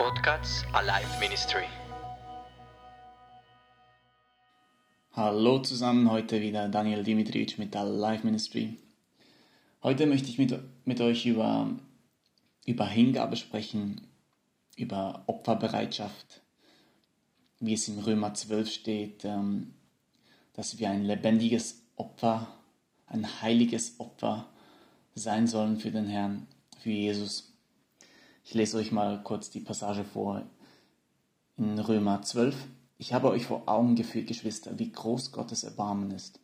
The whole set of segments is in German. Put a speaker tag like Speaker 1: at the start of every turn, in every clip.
Speaker 1: Podcast Alive Ministry.
Speaker 2: Hallo zusammen, heute wieder Daniel Dimitrievich mit Alive Ministry. Heute möchte ich mit, mit euch über, über Hingabe sprechen, über Opferbereitschaft, wie es in Römer 12 steht, ähm, dass wir ein lebendiges Opfer, ein heiliges Opfer sein sollen für den Herrn, für Jesus. Ich lese euch mal kurz die Passage vor in Römer 12. Ich habe euch vor Augen geführt, Geschwister, wie groß Gottes Erbarmen ist.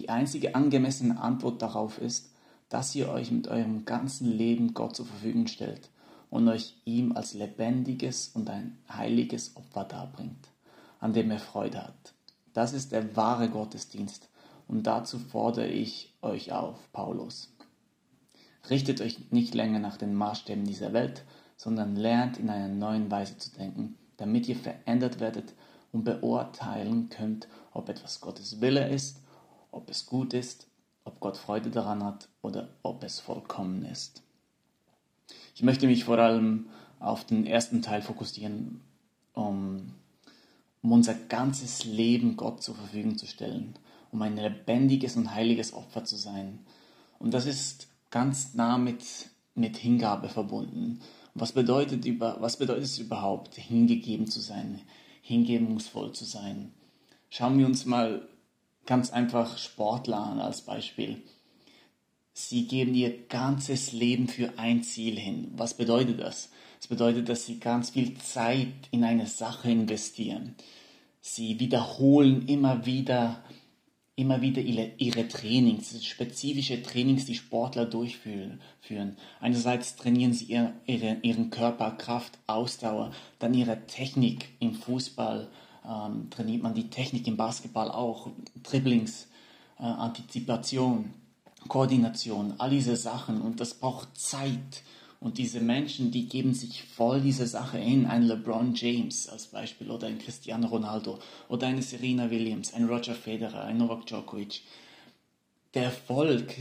Speaker 2: Die einzige angemessene Antwort darauf ist, dass ihr euch mit eurem ganzen Leben Gott zur Verfügung stellt und euch ihm als lebendiges und ein heiliges Opfer darbringt, an dem er Freude hat. Das ist der wahre Gottesdienst und dazu fordere ich euch auf, Paulus. Richtet euch nicht länger nach den Maßstäben dieser Welt, sondern lernt in einer neuen Weise zu denken, damit ihr verändert werdet und beurteilen könnt, ob etwas Gottes Wille ist, ob es gut ist, ob Gott Freude daran hat oder ob es vollkommen ist. Ich möchte mich vor allem auf den ersten Teil fokussieren, um, um unser ganzes Leben Gott zur Verfügung zu stellen, um ein lebendiges und heiliges Opfer zu sein. Und das ist ganz nah mit, mit Hingabe verbunden. Und was bedeutet, über, was bedeutet es überhaupt, hingegeben zu sein, hingebungsvoll zu sein? Schauen wir uns mal ganz einfach Sportler an als Beispiel. Sie geben ihr ganzes Leben für ein Ziel hin. Was bedeutet das? Das bedeutet, dass sie ganz viel Zeit in eine Sache investieren. Sie wiederholen immer wieder immer wieder ihre, Trainings, spezifische Trainings, die Sportler durchführen. Einerseits trainieren sie ihr, ihre, ihren Körper, Kraft, Ausdauer, dann ihre Technik im Fußball, ähm, trainiert man die Technik im Basketball auch, Dribblings, äh, Antizipation, Koordination, all diese Sachen und das braucht Zeit und diese Menschen, die geben sich voll diese Sache hin. Ein LeBron James als Beispiel oder ein Cristiano Ronaldo oder eine Serena Williams, ein Roger Federer, ein Novak Djokovic. Der Erfolg,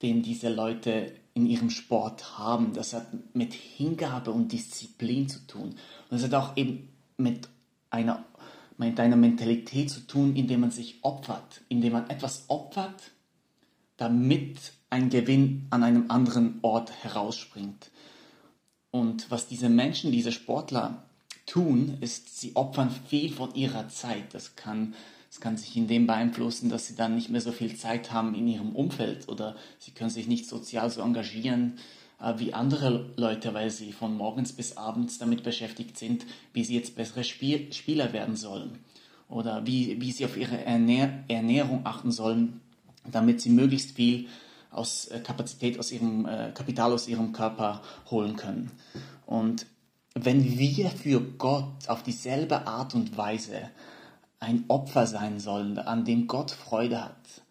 Speaker 2: den diese Leute in ihrem Sport haben, das hat mit Hingabe und Disziplin zu tun. Und das hat auch eben mit einer, mit einer Mentalität zu tun, indem man sich opfert, indem man etwas opfert, damit ein Gewinn an einem anderen Ort herausspringt. Und was diese Menschen, diese Sportler tun, ist, sie opfern viel von ihrer Zeit. Das kann, das kann sich in dem beeinflussen, dass sie dann nicht mehr so viel Zeit haben in ihrem Umfeld oder sie können sich nicht sozial so engagieren äh, wie andere Leute, weil sie von morgens bis abends damit beschäftigt sind, wie sie jetzt bessere Spiel Spieler werden sollen oder wie, wie sie auf ihre Ernähr Ernährung achten sollen, damit sie möglichst viel aus äh, Kapazität, aus ihrem äh, Kapital aus ihrem Körper holen können. Und wenn wir für Gott auf dieselbe Art und Weise ein Opfer sein sollen, an dem Gott Freude hat,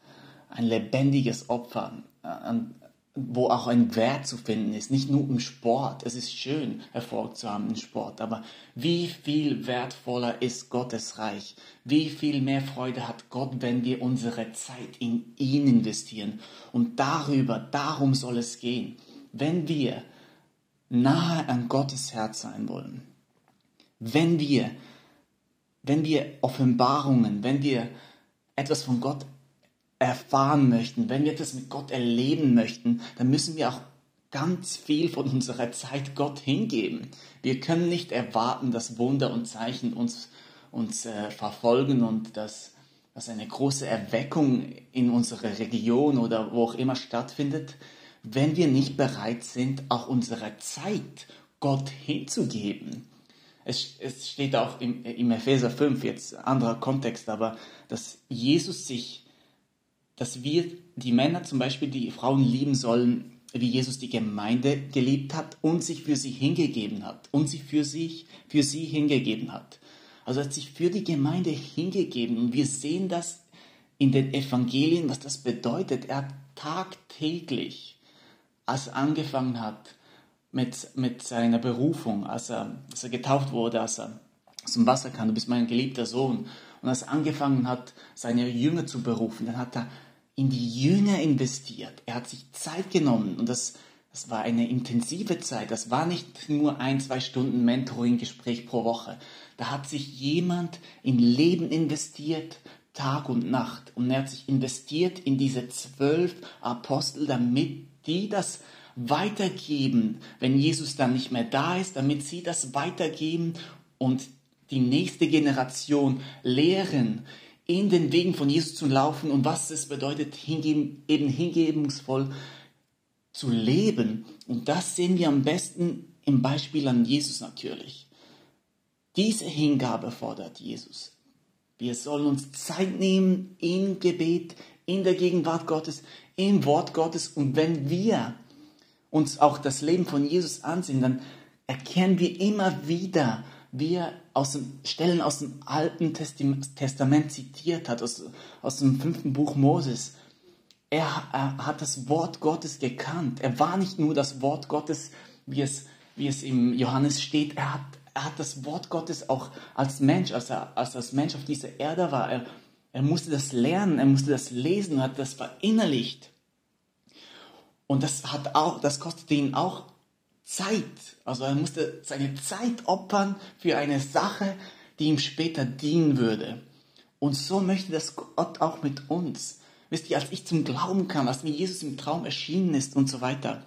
Speaker 2: ein lebendiges Opfer, an, wo auch ein Wert zu finden ist, nicht nur im Sport. Es ist schön, Erfolg zu haben im Sport, aber wie viel wertvoller ist Gottes Reich? Wie viel mehr Freude hat Gott, wenn wir unsere Zeit in ihn investieren? Und darüber, darum soll es gehen. Wenn wir nahe an Gottes Herz sein wollen, wenn wir, wenn wir Offenbarungen, wenn wir etwas von Gott erfahren möchten, wenn wir das mit Gott erleben möchten, dann müssen wir auch ganz viel von unserer Zeit Gott hingeben. Wir können nicht erwarten, dass Wunder und Zeichen uns, uns äh, verfolgen und dass, dass eine große Erweckung in unserer Region oder wo auch immer stattfindet, wenn wir nicht bereit sind, auch unsere Zeit Gott hinzugeben. Es, es steht auch im, im Epheser 5, jetzt anderer Kontext, aber dass Jesus sich dass wir, die Männer zum Beispiel, die Frauen lieben sollen, wie Jesus die Gemeinde geliebt hat und sich für sie hingegeben hat und sich für sich, für sie hingegeben hat. Also hat sich für die Gemeinde hingegeben und wir sehen das in den Evangelien, was das bedeutet. Er hat tagtäglich, als er angefangen hat mit, mit seiner Berufung, als er, als er getauft wurde, als er dem Wasser kam, du bist mein geliebter Sohn, und als er angefangen hat, seine Jünger zu berufen, dann hat er in die Jünger investiert. Er hat sich Zeit genommen und das, das war eine intensive Zeit. Das war nicht nur ein, zwei Stunden Mentoring-Gespräch pro Woche. Da hat sich jemand in Leben investiert, Tag und Nacht. Und er hat sich investiert in diese zwölf Apostel, damit die das weitergeben, wenn Jesus dann nicht mehr da ist, damit sie das weitergeben und die nächste Generation lehren, in den Wegen von Jesus zu laufen und was es bedeutet, hingeben, eben hingebungsvoll zu leben. Und das sehen wir am besten im Beispiel an Jesus natürlich. Diese Hingabe fordert Jesus. Wir sollen uns Zeit nehmen im Gebet, in der Gegenwart Gottes, im Wort Gottes. Und wenn wir uns auch das Leben von Jesus ansehen, dann erkennen wir immer wieder, wie er aus dem, Stellen aus dem Alten Testament zitiert hat, aus, aus dem fünften Buch Moses. Er, er, hat das Wort Gottes gekannt. Er war nicht nur das Wort Gottes, wie es, wie es im Johannes steht. Er hat, er hat das Wort Gottes auch als Mensch, als er als, als Mensch auf dieser Erde war. Er, er musste das lernen, er musste das lesen und hat das verinnerlicht. Und das hat auch, das kostete ihn auch Zeit. Also er musste seine Zeit opfern für eine Sache, die ihm später dienen würde. Und so möchte das Gott auch mit uns. Wisst ihr, als ich zum Glauben kam, als mir Jesus im Traum erschienen ist und so weiter,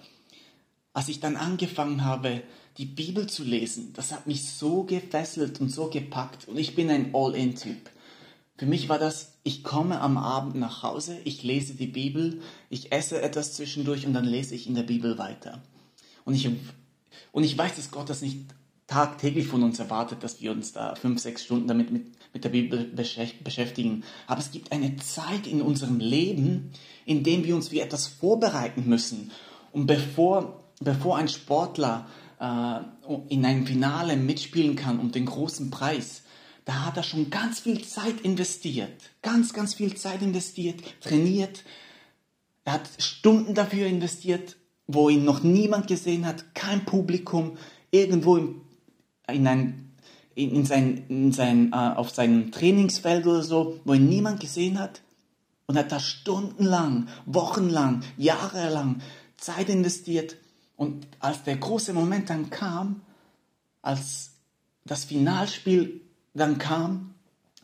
Speaker 2: als ich dann angefangen habe, die Bibel zu lesen, das hat mich so gefesselt und so gepackt. Und ich bin ein All-In-Typ. Für mich war das, ich komme am Abend nach Hause, ich lese die Bibel, ich esse etwas zwischendurch und dann lese ich in der Bibel weiter. Und ich, und ich weiß, dass Gott das nicht tagtäglich von uns erwartet, dass wir uns da fünf, sechs Stunden damit mit, mit der Bibel beschäftigen. Aber es gibt eine Zeit in unserem Leben, in dem wir uns wie etwas vorbereiten müssen. Und bevor, bevor ein Sportler äh, in einem Finale mitspielen kann um den großen Preis, da hat er schon ganz viel Zeit investiert. Ganz, ganz viel Zeit investiert, trainiert. Er hat Stunden dafür investiert, wo ihn noch niemand gesehen hat, kein Publikum, irgendwo in, in ein, in, in sein, in sein, äh, auf seinem Trainingsfeld oder so, wo ihn niemand gesehen hat. Und hat da stundenlang, wochenlang, jahrelang Zeit investiert. Und als der große Moment dann kam, als das Finalspiel dann kam,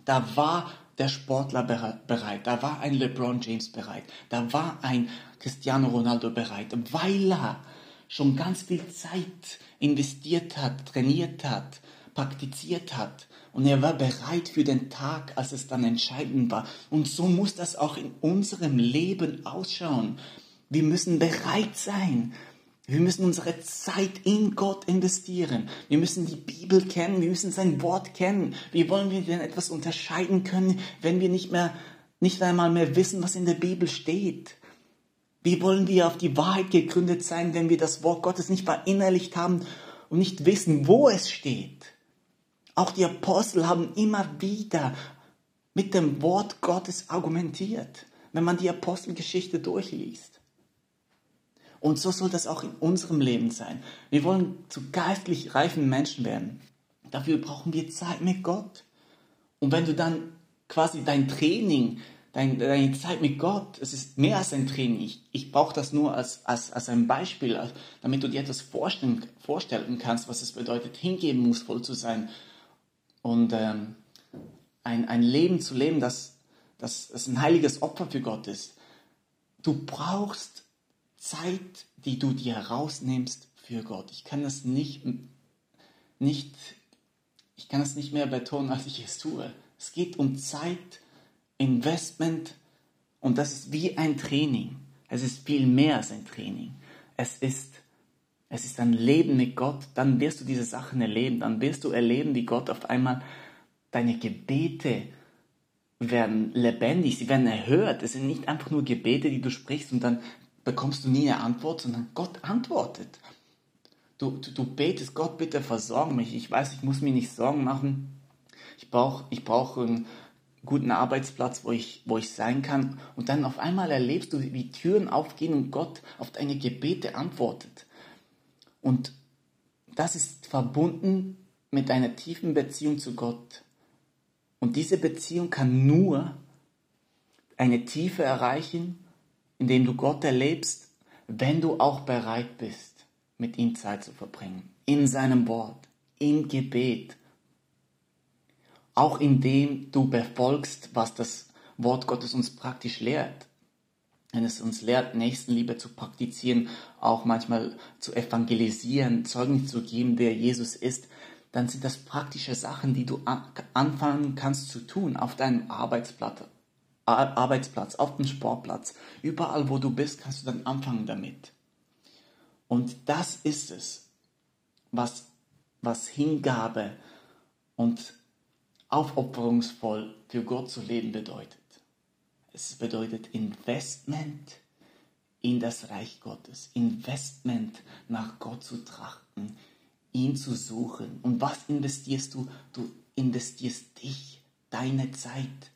Speaker 2: da war der Sportler bereit, da war ein LeBron James bereit, da war ein Cristiano Ronaldo bereit, weil er schon ganz viel Zeit investiert hat, trainiert hat, praktiziert hat. Und er war bereit für den Tag, als es dann entscheidend war. Und so muss das auch in unserem Leben ausschauen. Wir müssen bereit sein, wir müssen unsere Zeit in Gott investieren. Wir müssen die Bibel kennen. Wir müssen sein Wort kennen. Wie wollen wir denn etwas unterscheiden können, wenn wir nicht mehr, nicht einmal mehr wissen, was in der Bibel steht? Wie wollen wir auf die Wahrheit gegründet sein, wenn wir das Wort Gottes nicht verinnerlicht haben und nicht wissen, wo es steht? Auch die Apostel haben immer wieder mit dem Wort Gottes argumentiert, wenn man die Apostelgeschichte durchliest. Und so soll das auch in unserem Leben sein. Wir wollen zu geistlich reifen Menschen werden. Dafür brauchen wir Zeit mit Gott. Und wenn du dann quasi dein Training, dein, deine Zeit mit Gott, es ist mehr als ein Training. Ich, ich brauche das nur als, als, als ein Beispiel, damit du dir etwas vorstellen, vorstellen kannst, was es bedeutet, hingebungsvoll zu sein und ähm, ein, ein Leben zu leben, das, das, das ein heiliges Opfer für Gott ist. Du brauchst Zeit, die du dir herausnimmst für Gott. Ich kann das nicht, nicht, ich kann das nicht mehr betonen, als ich es tue. Es geht um Zeit, Investment und das ist wie ein Training. Es ist viel mehr als ein Training. Es ist, es ist ein Leben mit Gott. Dann wirst du diese Sachen erleben. Dann wirst du erleben, wie Gott auf einmal deine Gebete werden lebendig, sie werden erhört. Es sind nicht einfach nur Gebete, die du sprichst und dann bekommst du nie eine Antwort, sondern Gott antwortet. Du, du, du betest, Gott, bitte versorge mich. Ich weiß, ich muss mir nicht Sorgen machen. Ich brauche ich brauch einen guten Arbeitsplatz, wo ich, wo ich sein kann. Und dann auf einmal erlebst du, wie Türen aufgehen und Gott auf deine Gebete antwortet. Und das ist verbunden mit einer tiefen Beziehung zu Gott. Und diese Beziehung kann nur eine Tiefe erreichen, indem du Gott erlebst, wenn du auch bereit bist, mit ihm Zeit zu verbringen, in seinem Wort, im Gebet, auch indem du befolgst, was das Wort Gottes uns praktisch lehrt. Wenn es uns lehrt, Nächstenliebe zu praktizieren, auch manchmal zu evangelisieren, Zeugnis zu geben, wer Jesus ist, dann sind das praktische Sachen, die du anfangen kannst zu tun auf deinem Arbeitsplatz, Arbeitsplatz, auf dem Sportplatz. Überall, wo du bist, kannst du dann anfangen damit. Und das ist es, was, was Hingabe und aufopferungsvoll für Gott zu leben bedeutet. Es bedeutet Investment in das Reich Gottes, Investment nach Gott zu trachten, ihn zu suchen. Und was investierst du? Du investierst dich, deine Zeit,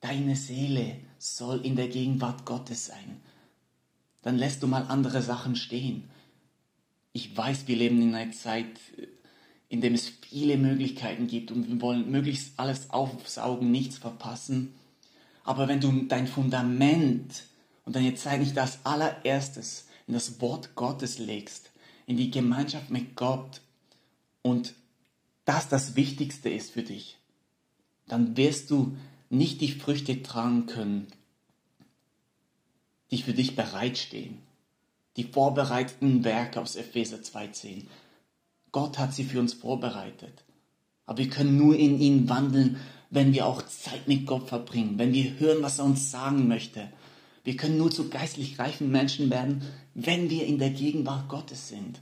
Speaker 2: deine Seele soll in der Gegenwart Gottes sein. Dann lässt du mal andere Sachen stehen. Ich weiß, wir leben in einer Zeit, in dem es viele Möglichkeiten gibt und wir wollen möglichst alles aufsaugen, nichts verpassen. Aber wenn du dein Fundament und deine Zeit nicht als allererstes in das Wort Gottes legst, in die Gemeinschaft mit Gott und das das Wichtigste ist für dich, dann wirst du nicht die Früchte tragen können, die für dich bereitstehen. Die vorbereiteten Werke aus Epheser 2.10. Gott hat sie für uns vorbereitet. Aber wir können nur in ihnen wandeln, wenn wir auch Zeit mit Gott verbringen, wenn wir hören, was er uns sagen möchte. Wir können nur zu geistlich reifen Menschen werden, wenn wir in der Gegenwart Gottes sind.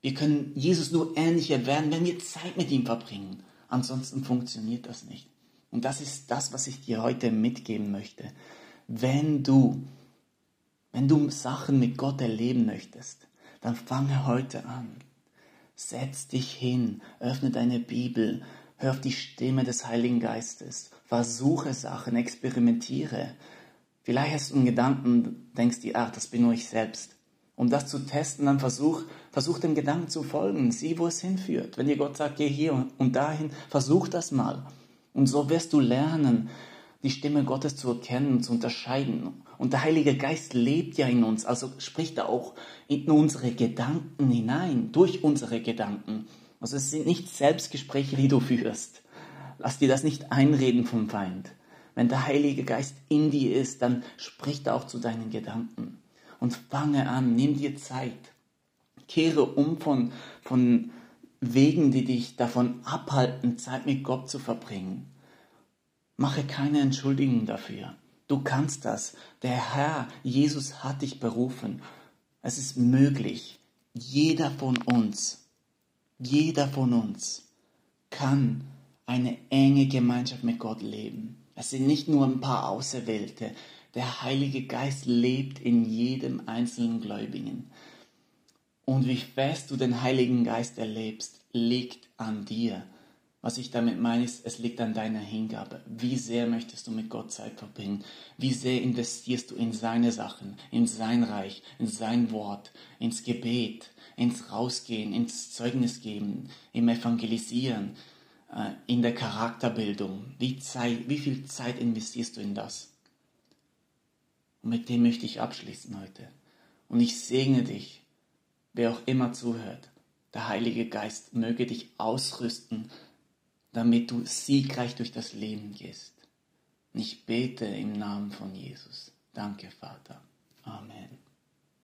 Speaker 2: Wir können Jesus nur ähnlicher werden, wenn wir Zeit mit ihm verbringen. Ansonsten funktioniert das nicht. Und das ist das, was ich dir heute mitgeben möchte. Wenn du, wenn du Sachen mit Gott erleben möchtest, dann fange heute an. Setz dich hin, öffne deine Bibel, Hör auf die Stimme des Heiligen Geistes. Versuche Sachen, experimentiere. Vielleicht hast du einen Gedanken, denkst dir, ach, das bin nur ich selbst. Um das zu testen, dann versuch, versuch dem Gedanken zu folgen. Sieh, wo es hinführt. Wenn dir Gott sagt, geh hier und dahin, versuch das mal. Und so wirst du lernen, die Stimme Gottes zu erkennen zu unterscheiden. Und der Heilige Geist lebt ja in uns, also spricht er auch in unsere Gedanken hinein, durch unsere Gedanken. Also es sind nicht Selbstgespräche, die du führst. Lass dir das nicht einreden vom Feind. Wenn der Heilige Geist in dir ist, dann spricht er auch zu deinen Gedanken. Und fange an, nimm dir Zeit. Kehre um von, von Wegen, die dich davon abhalten, Zeit mit Gott zu verbringen. Mache keine Entschuldigung dafür. Du kannst das. Der Herr, Jesus hat dich berufen. Es ist möglich. Jeder von uns jeder von uns kann eine enge Gemeinschaft mit Gott leben. Es sind nicht nur ein paar Auserwählte. Der Heilige Geist lebt in jedem einzelnen Gläubigen. Und wie fest du den Heiligen Geist erlebst, liegt an dir. Was ich damit meine, ist, es liegt an deiner Hingabe. Wie sehr möchtest du mit Gott Zeit verbringen? Wie sehr investierst du in seine Sachen, in sein Reich, in sein Wort, ins Gebet, ins Rausgehen, ins Zeugnis geben, im Evangelisieren, äh, in der Charakterbildung? Wie, Zeit, wie viel Zeit investierst du in das? Und mit dem möchte ich abschließen heute. Und ich segne dich, wer auch immer zuhört. Der Heilige Geist möge dich ausrüsten, damit du siegreich durch das Leben gehst. Ich bete im Namen von Jesus. Danke, Vater. Amen.